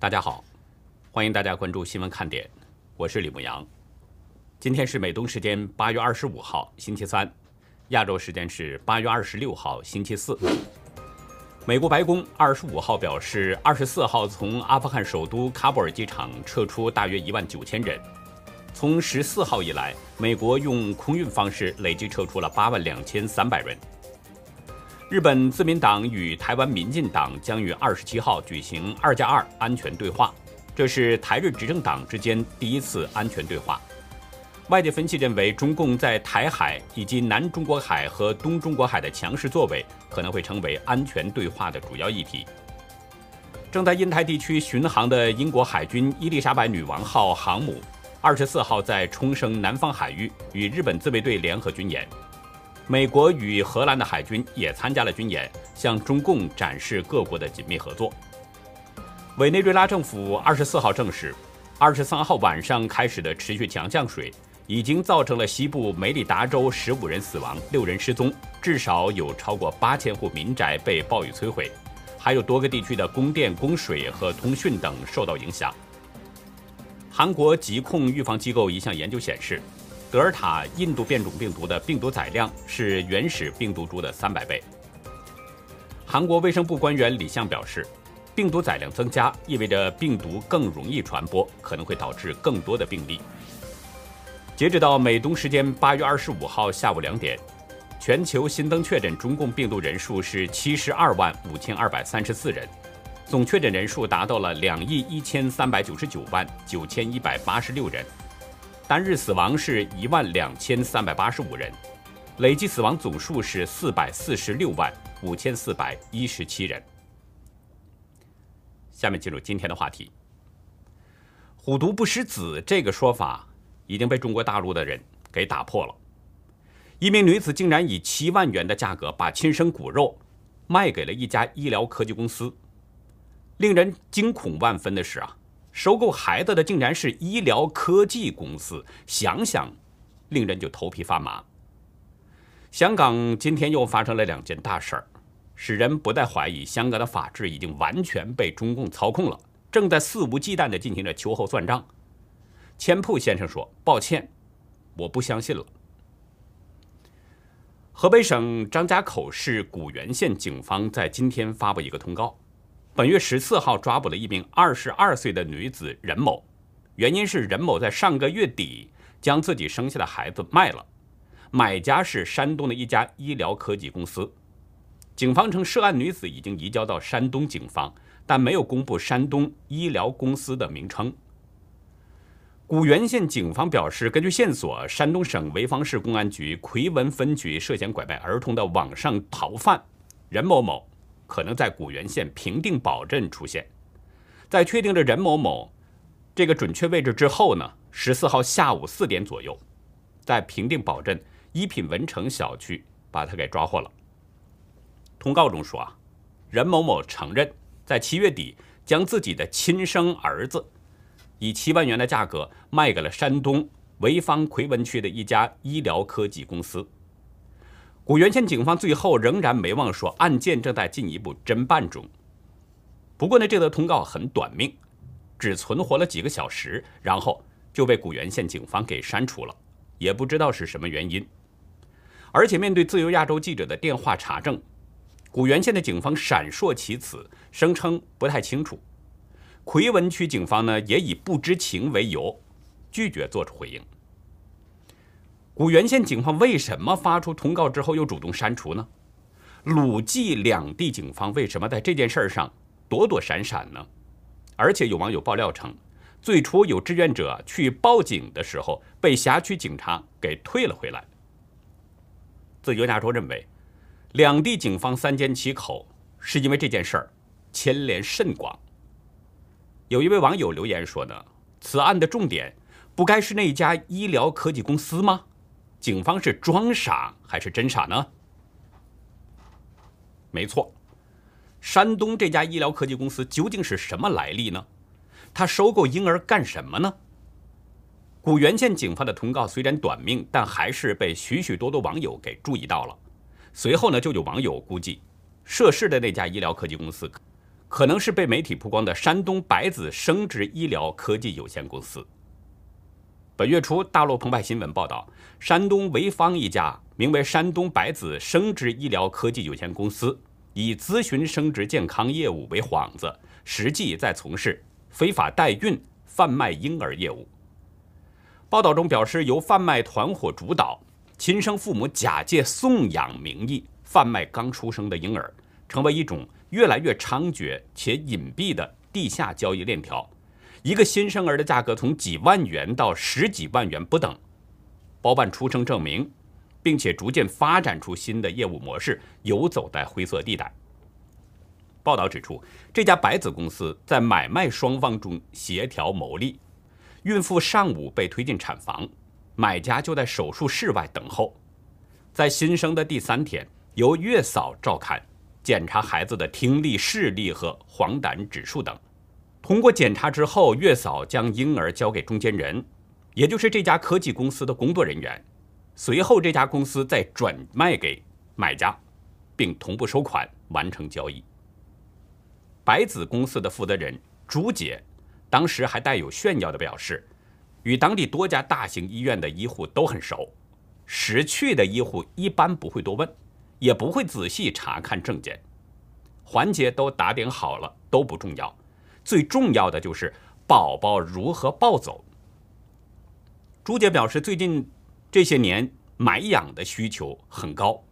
大家好，欢迎大家关注新闻看点，我是李牧阳。今天是美东时间八月二十五号，星期三；亚洲时间是八月二十六号，星期四。美国白宫二十五号表示，二十四号从阿富汗首都喀布尔机场撤出大约一万九千人。从十四号以来，美国用空运方式累计撤出了八万两千三百人。日本自民党与台湾民进党将于二十七号举行“二加二”安全对话，这是台日执政党之间第一次安全对话。外界分析认为，中共在台海以及南中国海和东中国海的强势作为，可能会成为安全对话的主要议题。正在印太地区巡航的英国海军伊丽莎白女王号航母，二十四号在冲绳南方海域与日本自卫队联合军演。美国与荷兰的海军也参加了军演，向中共展示各国的紧密合作。委内瑞拉政府二十四号证实，二十三号晚上开始的持续强降水，已经造成了西部梅里达州十五人死亡、六人失踪，至少有超过八千户民宅被暴雨摧毁，还有多个地区的供电、供水和通讯等受到影响。韩国疾控预防机构一项研究显示。德尔塔印度变种病毒的病毒载量是原始病毒株的三百倍。韩国卫生部官员李相表示，病毒载量增加意味着病毒更容易传播，可能会导致更多的病例。截止到美东时间八月二十五号下午两点，全球新增确诊中共病毒人数是七十二万五千二百三十四人，总确诊人数达到了两亿一千三百九十九万九千一百八十六人。单日死亡是一万两千三百八十五人，累计死亡总数是四百四十六万五千四百一十七人。下面进入今天的话题。虎毒不食子这个说法已经被中国大陆的人给打破了。一名女子竟然以七万元的价格把亲生骨肉卖给了一家医疗科技公司。令人惊恐万分的是啊。收购孩子的竟然是医疗科技公司，想想，令人就头皮发麻。香港今天又发生了两件大事儿，使人不再怀疑香港的法治已经完全被中共操控了，正在肆无忌惮地进行着秋后算账。千铺先生说：“抱歉，我不相信了。”河北省张家口市古原县警方在今天发布一个通告。本月十四号抓捕了一名二十二岁的女子任某，原因是任某在上个月底将自己生下的孩子卖了，买家是山东的一家医疗科技公司。警方称涉案女子已经移交到山东警方，但没有公布山东医疗公司的名称。古原县警方表示，根据线索，山东省潍坊市公安局奎文分局涉嫌拐卖儿童的网上逃犯任某某。可能在古原县平定堡镇出现，在确定了任某某这个准确位置之后呢，十四号下午四点左右，在平定堡镇一品文城小区把他给抓获了。通告中说啊，任某某承认在七月底将自己的亲生儿子以七万元的价格卖给了山东潍坊奎文区的一家医疗科技公司。古原县警方最后仍然没忘说，案件正在进一步侦办中。不过呢，这则通告很短命，只存活了几个小时，然后就被古原县警方给删除了，也不知道是什么原因。而且面对自由亚洲记者的电话查证，古原县的警方闪烁其词，声称不太清楚。奎文区警方呢，也以不知情为由，拒绝做出回应。古原县警方为什么发出通告之后又主动删除呢？鲁冀两地警方为什么在这件事上躲躲闪闪呢？而且有网友爆料称，最初有志愿者去报警的时候被辖区警察给退了回来。自由亚洲认为，两地警方三缄其口，是因为这件事儿牵连甚广。有一位网友留言说呢，此案的重点不该是那家医疗科技公司吗？警方是装傻还是真傻呢？没错，山东这家医疗科技公司究竟是什么来历呢？他收购婴儿干什么呢？古原县警方的通告虽然短命，但还是被许许多多网友给注意到了。随后呢，就有网友估计，涉事的那家医疗科技公司可能是被媒体曝光的山东百子生殖医疗科技有限公司。本月初，大陆澎湃新闻报道，山东潍坊一家名为山东百子生殖医疗科技有限公司，以咨询生殖健康业务为幌子，实际在从事非法代孕、贩卖婴儿业务。报道中表示，由贩卖团伙主导，亲生父母假借送养名义贩卖刚出生的婴儿，成为一种越来越猖獗且隐蔽的地下交易链条。一个新生儿的价格从几万元到十几万元不等，包办出生证明，并且逐渐发展出新的业务模式，游走在灰色地带。报道指出，这家白子公司在买卖双方中协调牟利。孕妇上午被推进产房，买家就在手术室外等候。在新生的第三天，由月嫂照看，检查孩子的听力、视力和黄疸指数等。通过检查之后，月嫂将婴儿交给中间人，也就是这家科技公司的工作人员。随后，这家公司再转卖给买家，并同步收款完成交易。白子公司的负责人朱姐当时还带有炫耀的表示，与当地多家大型医院的医护都很熟，识趣的医护一般不会多问，也不会仔细查看证件，环节都打点好了都不重要。最重要的就是宝宝如何抱走。朱姐表示，最近这些年买养的需求很高，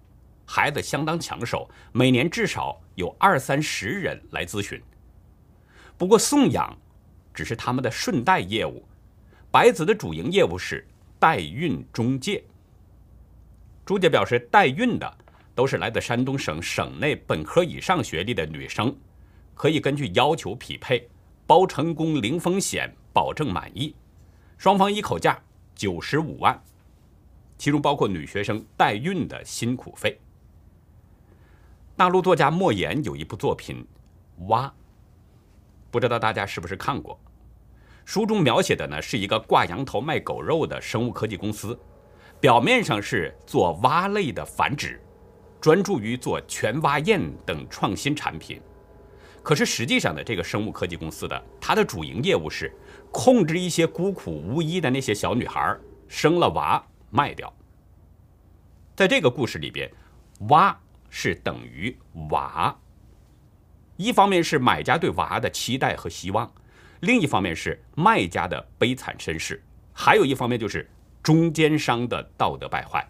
孩子相当抢手，每年至少有二三十人来咨询。不过送养只是他们的顺带业务，白子的主营业务是代孕中介。朱姐表示，代孕的都是来自山东省省内本科以上学历的女生。可以根据要求匹配，包成功零风险，保证满意，双方一口价九十五万，其中包括女学生代孕的辛苦费。大陆作家莫言有一部作品《蛙》，不知道大家是不是看过？书中描写的呢是一个挂羊头卖狗肉的生物科技公司，表面上是做蛙类的繁殖，专注于做全蛙宴等创新产品。可是实际上呢，这个生物科技公司的它的主营业务是控制一些孤苦无依的那些小女孩生了娃卖掉。在这个故事里边，娃是等于娃，一方面是买家对娃的期待和希望，另一方面是卖家的悲惨身世，还有一方面就是中间商的道德败坏，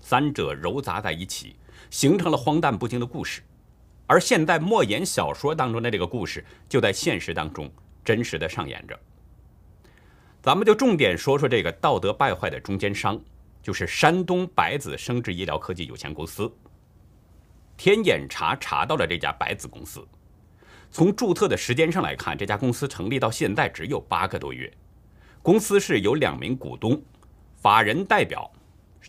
三者糅杂在一起，形成了荒诞不经的故事。而现代莫言小说当中的这个故事，就在现实当中真实的上演着。咱们就重点说说这个道德败坏的中间商，就是山东百子生殖医疗科技有限公司。天眼查查到了这家百子公司，从注册的时间上来看，这家公司成立到现在只有八个多月。公司是有两名股东，法人代表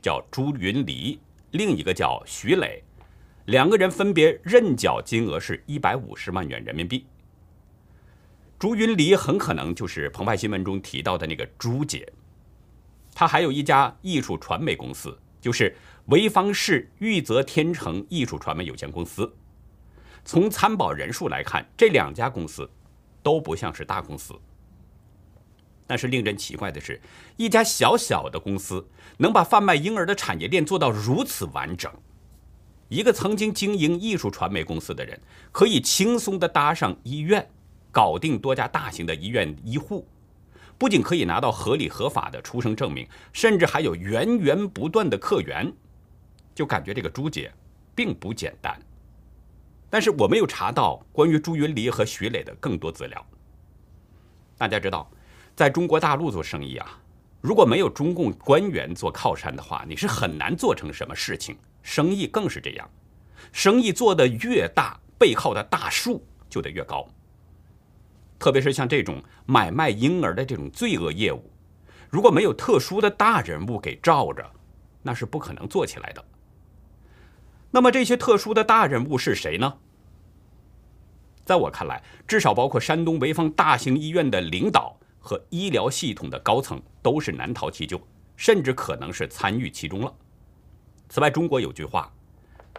叫朱云黎，另一个叫徐磊。两个人分别认缴金额是一百五十万元人民币。朱云黎很可能就是澎湃新闻中提到的那个朱姐，她还有一家艺术传媒公司，就是潍坊市玉泽天成艺术传媒有限公司。从参保人数来看，这两家公司都不像是大公司。但是令人奇怪的是，一家小小的公司能把贩卖婴儿的产业链做到如此完整。一个曾经经营艺术传媒公司的人，可以轻松地搭上医院，搞定多家大型的医院医护，不仅可以拿到合理合法的出生证明，甚至还有源源不断的客源，就感觉这个朱姐并不简单。但是我没有查到关于朱云黎和徐磊的更多资料。大家知道，在中国大陆做生意啊，如果没有中共官员做靠山的话，你是很难做成什么事情。生意更是这样，生意做得越大，背靠的大树就得越高。特别是像这种买卖婴儿的这种罪恶业务，如果没有特殊的大人物给罩着，那是不可能做起来的。那么这些特殊的大人物是谁呢？在我看来，至少包括山东潍坊大型医院的领导和医疗系统的高层都是难逃其咎，甚至可能是参与其中了。此外，中国有句话：“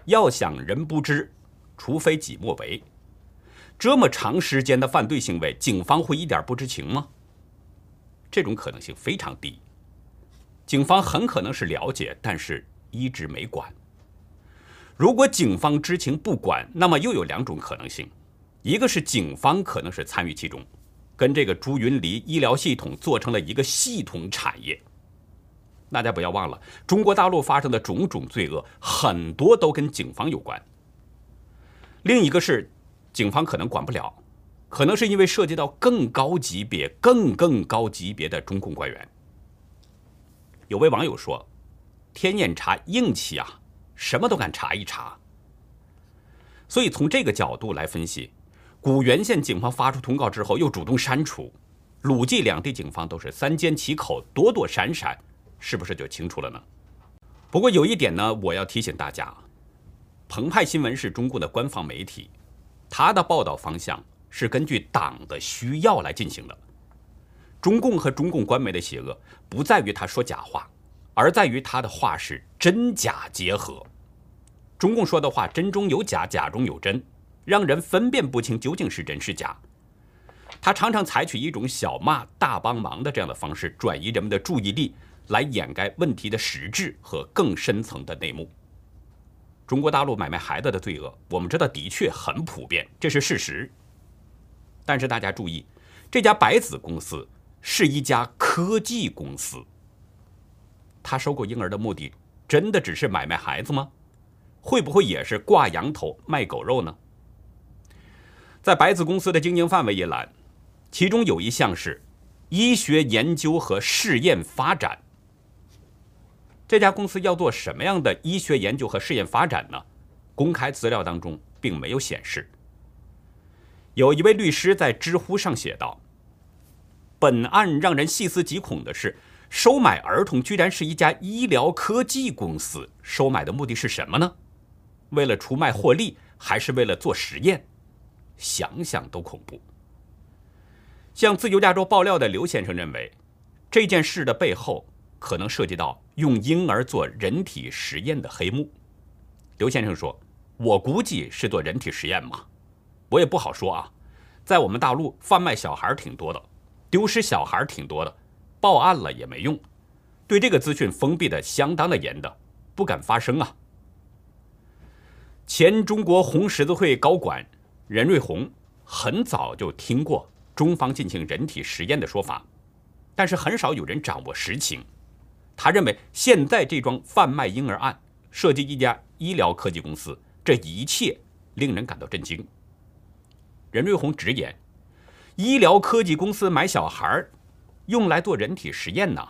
要想人不知，除非己莫为。”这么长时间的犯罪行为，警方会一点不知情吗？这种可能性非常低。警方很可能是了解，但是一直没管。如果警方知情不管，那么又有两种可能性：一个是警方可能是参与其中，跟这个朱云黎医疗系统做成了一个系统产业。大家不要忘了，中国大陆发生的种种罪恶，很多都跟警方有关。另一个是，警方可能管不了，可能是因为涉及到更高级别、更更高级别的中共官员。有位网友说：“天眼查硬气啊，什么都敢查一查。”所以从这个角度来分析，古原县警方发出通告之后又主动删除，鲁冀两地警方都是三缄其口、躲躲闪闪。是不是就清楚了呢？不过有一点呢，我要提醒大家，澎湃新闻是中共的官方媒体，它的报道方向是根据党的需要来进行的。中共和中共官媒的邪恶不在于他说假话，而在于他的话是真假结合。中共说的话真中有假，假中有真，让人分辨不清究竟是真是假。他常常采取一种小骂大帮忙的这样的方式，转移人们的注意力。来掩盖问题的实质和更深层的内幕。中国大陆买卖孩子的罪恶，我们知道的确很普遍，这是事实。但是大家注意，这家白子公司是一家科技公司。他收购婴儿的目的，真的只是买卖孩子吗？会不会也是挂羊头卖狗肉呢？在白子公司的经营范围一栏，其中有一项是医学研究和试验发展。这家公司要做什么样的医学研究和试验发展呢？公开资料当中并没有显示。有一位律师在知乎上写道：“本案让人细思极恐的是，收买儿童居然是一家医疗科技公司，收买的目的是什么呢？为了出卖获利，还是为了做实验？想想都恐怖。”向自由亚洲爆料的刘先生认为，这件事的背后。可能涉及到用婴儿做人体实验的黑幕。刘先生说：“我估计是做人体实验嘛，我也不好说啊。在我们大陆贩卖小孩挺多的，丢失小孩挺多的，报案了也没用，对这个资讯封闭的相当的严的，不敢发声啊。”前中国红十字会高管任瑞红很早就听过中方进行人体实验的说法，但是很少有人掌握实情。他认为，现在这桩贩卖婴儿案涉及一家医疗科技公司，这一切令人感到震惊。任瑞红直言，医疗科技公司买小孩用来做人体实验呢，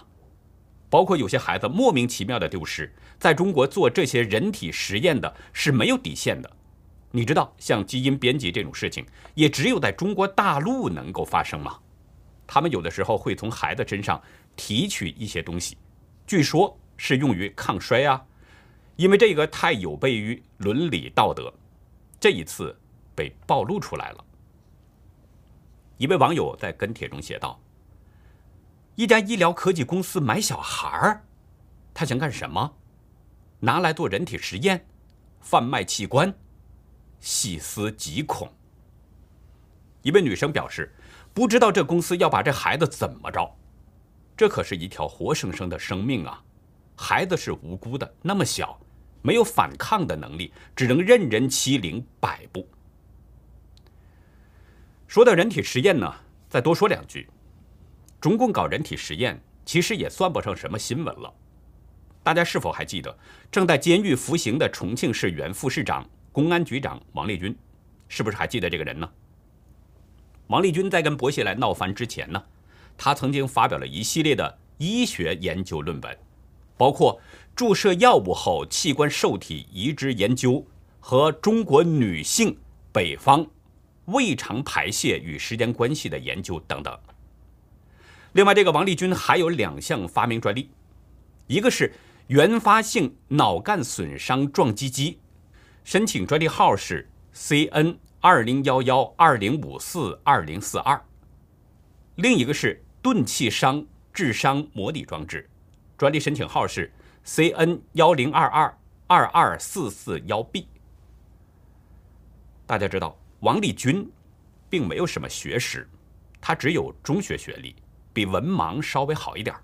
包括有些孩子莫名其妙的丢失，在中国做这些人体实验的是没有底线的。你知道，像基因编辑这种事情，也只有在中国大陆能够发生吗？他们有的时候会从孩子身上提取一些东西。据说是用于抗衰啊，因为这个太有悖于伦理道德。这一次被暴露出来了。一位网友在跟帖中写道：“一家医疗科技公司买小孩儿，他想干什么？拿来做人体实验，贩卖器官，细思极恐。”一位女生表示：“不知道这公司要把这孩子怎么着。”这可是一条活生生的生命啊！孩子是无辜的，那么小，没有反抗的能力，只能任人欺凌摆布。说到人体实验呢，再多说两句。中共搞人体实验，其实也算不上什么新闻了。大家是否还记得正在监狱服刑的重庆市原副市长、公安局长王立军？是不是还记得这个人呢？王立军在跟薄熙来闹翻之前呢？他曾经发表了一系列的医学研究论文，包括注射药物后器官受体移植研究和中国女性北方胃肠排泄与时间关系的研究等等。另外，这个王立军还有两项发明专利，一个是原发性脑干损伤撞击机，申请专利号是 CN 二零幺幺二零五四二零四二，另一个是。钝器伤致伤模拟装置，专利申请号是 CN 幺零二二二二四四幺 B。大家知道，王立军并没有什么学识，他只有中学学历，比文盲稍微好一点。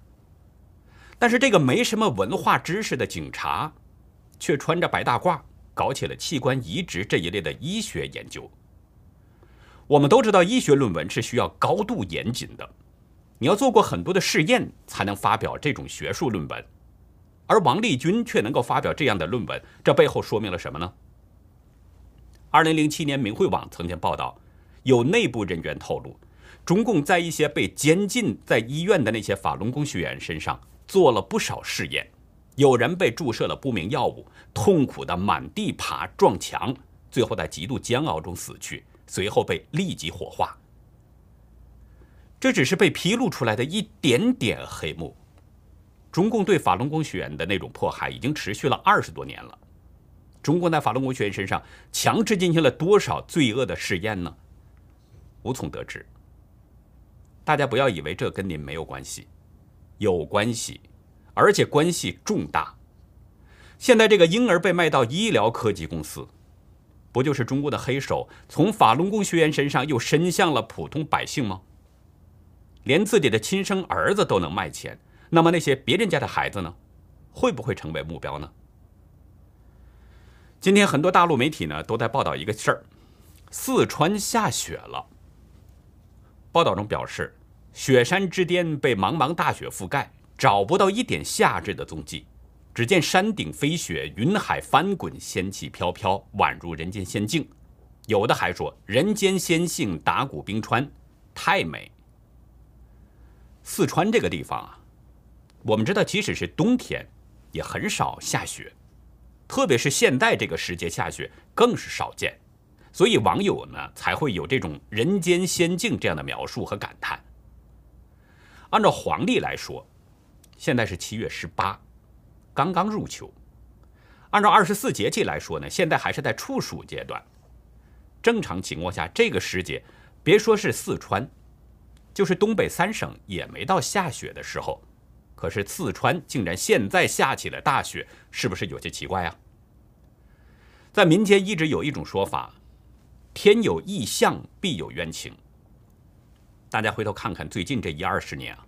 但是这个没什么文化知识的警察，却穿着白大褂，搞起了器官移植这一类的医学研究。我们都知道，医学论文是需要高度严谨的，你要做过很多的试验才能发表这种学术论文。而王立军却能够发表这样的论文，这背后说明了什么呢？二零零七年，明慧网曾经报道，有内部人员透露，中共在一些被监禁在医院的那些法轮功学员身上做了不少试验，有人被注射了不明药物，痛苦的满地爬撞墙，最后在极度煎熬中死去。随后被立即火化。这只是被披露出来的一点点黑幕。中共对法轮功学员的那种迫害已经持续了二十多年了。中共在法轮功学员身上强制进行了多少罪恶的试验呢？无从得知。大家不要以为这跟您没有关系，有关系，而且关系重大。现在这个婴儿被卖到医疗科技公司。不就是中国的黑手从法轮功学员身上又伸向了普通百姓吗？连自己的亲生儿子都能卖钱，那么那些别人家的孩子呢？会不会成为目标呢？今天很多大陆媒体呢都在报道一个事儿：四川下雪了。报道中表示，雪山之巅被茫茫大雪覆盖，找不到一点夏日的踪迹。只见山顶飞雪，云海翻滚，仙气飘飘，宛如人间仙境。有的还说人间仙境，打鼓冰川，太美。四川这个地方啊，我们知道，即使是冬天，也很少下雪，特别是现在这个时节下雪更是少见，所以网友呢才会有这种人间仙境这样的描述和感叹。按照黄历来说，现在是七月十八。刚刚入秋，按照二十四节气来说呢，现在还是在处暑阶段。正常情况下，这个时节，别说是四川，就是东北三省也没到下雪的时候。可是四川竟然现在下起了大雪，是不是有些奇怪啊？在民间一直有一种说法：天有异象，必有冤情。大家回头看看最近这一二十年啊，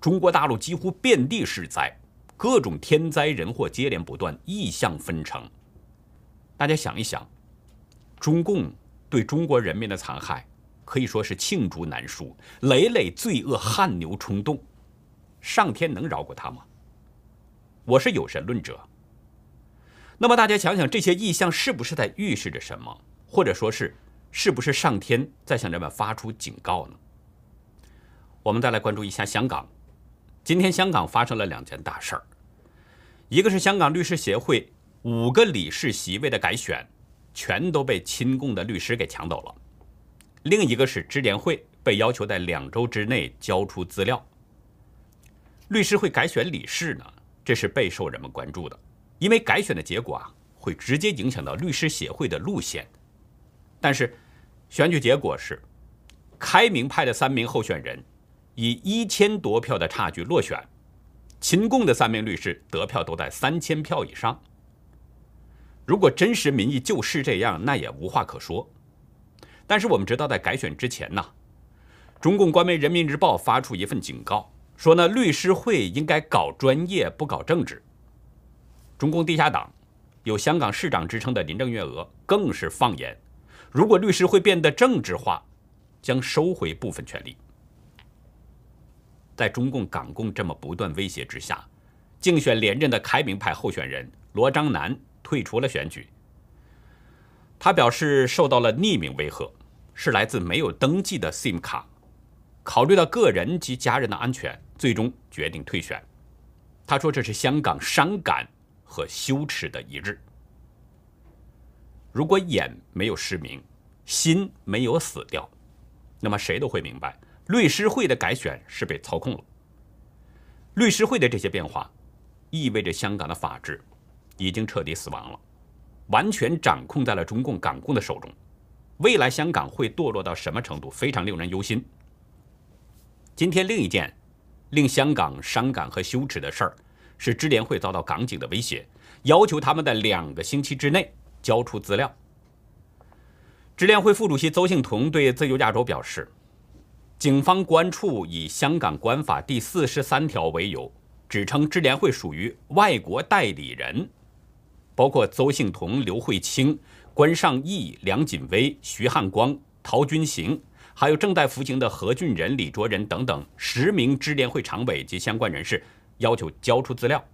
中国大陆几乎遍地是灾。各种天灾人祸接连不断，异象纷呈。大家想一想，中共对中国人民的残害可以说是罄竹难书，累累罪恶汗牛充栋，上天能饶过他吗？我是有神论者。那么大家想想，这些异象是不是在预示着什么？或者说是，是不是上天在向人们发出警告呢？我们再来关注一下香港。今天香港发生了两件大事儿，一个是香港律师协会五个理事席位的改选，全都被亲共的律师给抢走了；另一个是支联会被要求在两周之内交出资料。律师会改选理事呢，这是备受人们关注的，因为改选的结果啊，会直接影响到律师协会的路线。但是，选举结果是，开明派的三名候选人。以一千多票的差距落选，亲共的三名律师得票都在三千票以上。如果真实民意就是这样，那也无话可说。但是我们知道，在改选之前呢，中共官媒《人民日报》发出一份警告，说呢律师会应该搞专业，不搞政治。中共地下党有香港市长之称的林郑月娥更是放言，如果律师会变得政治化，将收回部分权利。在中共港共这么不断威胁之下，竞选连任的开明派候选人罗章南退出了选举。他表示受到了匿名威吓，是来自没有登记的 SIM 卡。考虑到个人及家人的安全，最终决定退选。他说：“这是香港伤感和羞耻的一日。如果眼没有失明，心没有死掉，那么谁都会明白。”律师会的改选是被操控了。律师会的这些变化，意味着香港的法治已经彻底死亡了，完全掌控在了中共港共的手中。未来香港会堕落到什么程度，非常令人忧心。今天另一件令香港伤感和羞耻的事儿，是支联会遭到港警的威胁，要求他们在两个星期之内交出资料。支联会副主席邹幸同对自由亚洲表示，警方公安处以香港国安法第四十三条为由，指称支联会属于外国代理人，包括邹幸同、刘慧卿、关尚义、梁锦威、徐汉光、陶军行，还有正在服刑的何俊仁、李卓人等等十名支联会常委及相关人士，要求交出资料。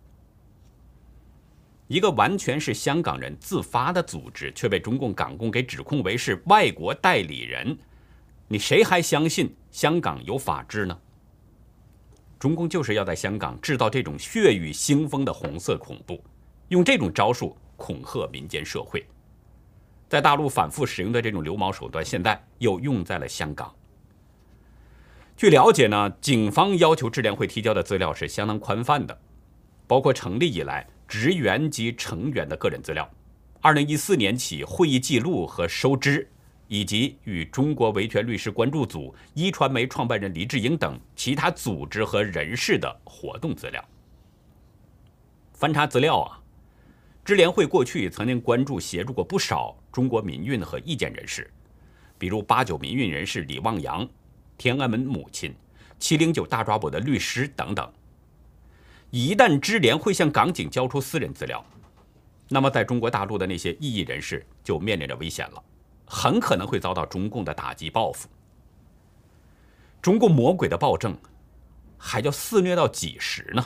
一个完全是香港人自发的组织，却被中共港共给指控为是外国代理人，你谁还相信香港有法治呢？中共就是要在香港制造这种血雨腥风的红色恐怖，用这种招数恐吓民间社会，在大陆反复使用的这种流氓手段，现在又用在了香港。据了解呢，警方要求智联会提交的资料是相当宽泛的，包括成立以来。职员及成员的个人资料，二零一四年起会议记录和收支，以及与中国维权律师关注组、一传媒创办人黎智英等其他组织和人士的活动资料。翻查资料啊，支联会过去曾经关注协助过不少中国民运和意见人士，比如八九民运人士李旺阳、天安门母亲、七零九大抓捕的律师等等。一旦支联会向港警交出私人资料，那么在中国大陆的那些异议人士就面临着危险了，很可能会遭到中共的打击报复。中共魔鬼的暴政还要肆虐到几时呢？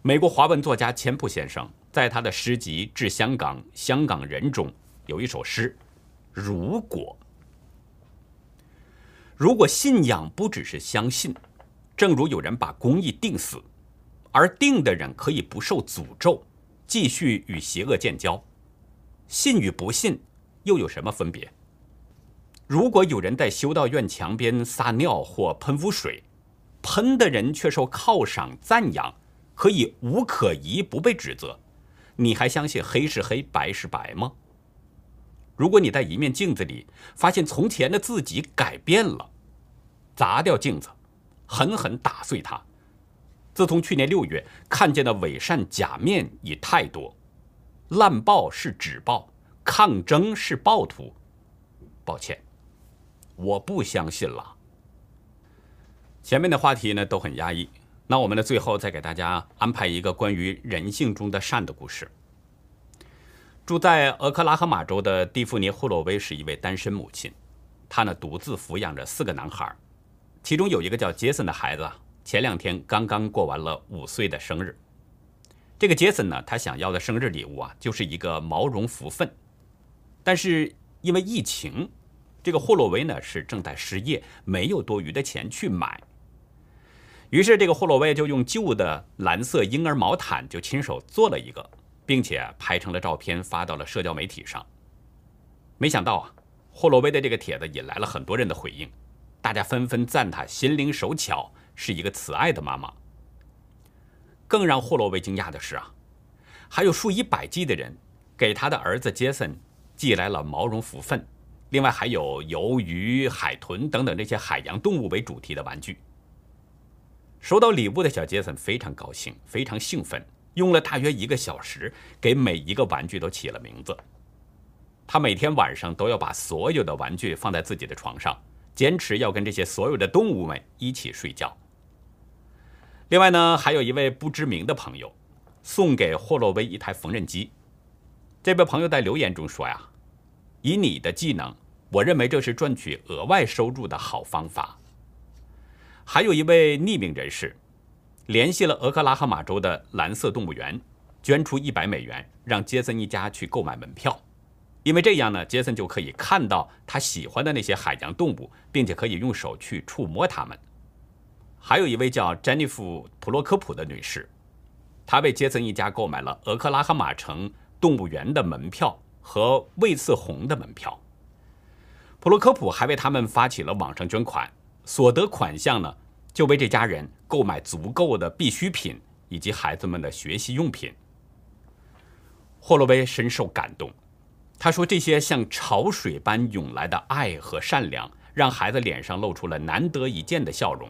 美国华文作家钱普先生在他的诗集《致香港香港人》中有一首诗：“如果如果信仰不只是相信，正如有人把公义定死。”而定的人可以不受诅咒，继续与邪恶建交，信与不信又有什么分别？如果有人在修道院墙边撒尿或喷污水，喷的人却受犒赏赞扬，可以无可疑不被指责，你还相信黑是黑白是白吗？如果你在一面镜子里发现从前的自己改变了，砸掉镜子，狠狠打碎它。自从去年六月看见的伪善假面已太多，烂报是纸报，抗争是暴徒。抱歉，我不相信了。前面的话题呢都很压抑，那我们呢最后再给大家安排一个关于人性中的善的故事。住在俄克拉荷马州的蒂芙尼·霍洛威是一位单身母亲，她呢独自抚养着四个男孩，其中有一个叫杰森的孩子。前两天刚刚过完了五岁的生日，这个杰森呢，他想要的生日礼物啊，就是一个毛绒福分。但是因为疫情，这个霍洛威呢是正在失业，没有多余的钱去买。于是这个霍洛威就用旧的蓝色婴儿毛毯就亲手做了一个，并且拍成了照片发到了社交媒体上。没想到啊，霍洛威的这个帖子引来了很多人的回应，大家纷纷赞他心灵手巧。是一个慈爱的妈妈。更让霍洛威惊讶的是啊，还有数以百计的人给他的儿子杰森寄来了毛绒福分，另外还有鱿鱼、海豚等等这些海洋动物为主题的玩具。收到礼物的小杰森非常高兴，非常兴奋，用了大约一个小时给每一个玩具都起了名字。他每天晚上都要把所有的玩具放在自己的床上，坚持要跟这些所有的动物们一起睡觉。另外呢，还有一位不知名的朋友送给霍洛威一台缝纫机。这位朋友在留言中说呀：“以你的技能，我认为这是赚取额外收入的好方法。”还有一位匿名人士联系了俄克拉荷马州的蓝色动物园，捐出一百美元，让杰森一家去购买门票，因为这样呢，杰森就可以看到他喜欢的那些海洋动物，并且可以用手去触摸它们。还有一位叫詹妮弗·普洛科普的女士，她为杰森一家购买了俄克拉荷马城动物园的门票和魏次红的门票。普洛科普还为他们发起了网上捐款，所得款项呢，就为这家人购买足够的必需品以及孩子们的学习用品。霍洛威深受感动，他说：“这些像潮水般涌来的爱和善良，让孩子脸上露出了难得一见的笑容。”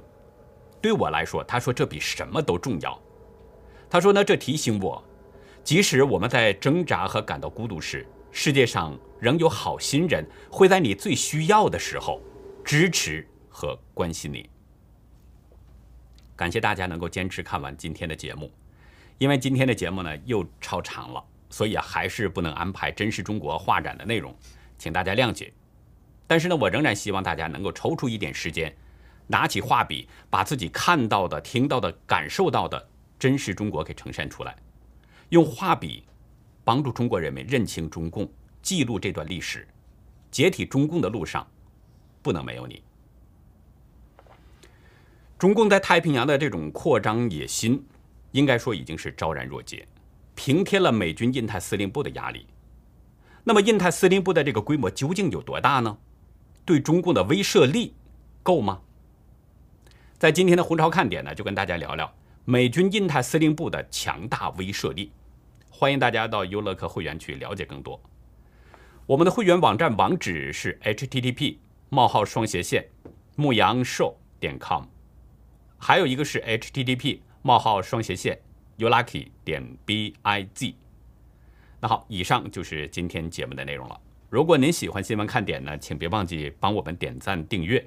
对我来说，他说这比什么都重要。他说呢，这提醒我，即使我们在挣扎和感到孤独时，世界上仍有好心人会在你最需要的时候支持和关心你。感谢大家能够坚持看完今天的节目，因为今天的节目呢又超长了，所以还是不能安排真实中国画展的内容，请大家谅解。但是呢，我仍然希望大家能够抽出一点时间，拿起画笔，把自己看到的、听到的、感受到的真实中国给呈现出来，用画笔。帮助中国人民认清中共，记录这段历史，解体中共的路上不能没有你。中共在太平洋的这种扩张野心，应该说已经是昭然若揭，平添了美军印太司令部的压力。那么，印太司令部的这个规模究竟有多大呢？对中共的威慑力够吗？在今天的红潮看点呢，就跟大家聊聊美军印太司令部的强大威慑力。欢迎大家到优乐客会员去了解更多。我们的会员网站网址是 http: 冒号双斜线牧羊兽点 com，还有一个是 http: 冒号双斜线 youlucky 点 biz。那好，以上就是今天节目的内容了。如果您喜欢新闻看点呢，请别忘记帮我们点赞订阅，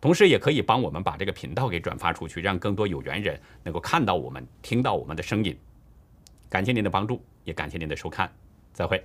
同时也可以帮我们把这个频道给转发出去，让更多有缘人能够看到我们、听到我们的声音。感谢您的帮助，也感谢您的收看，再会。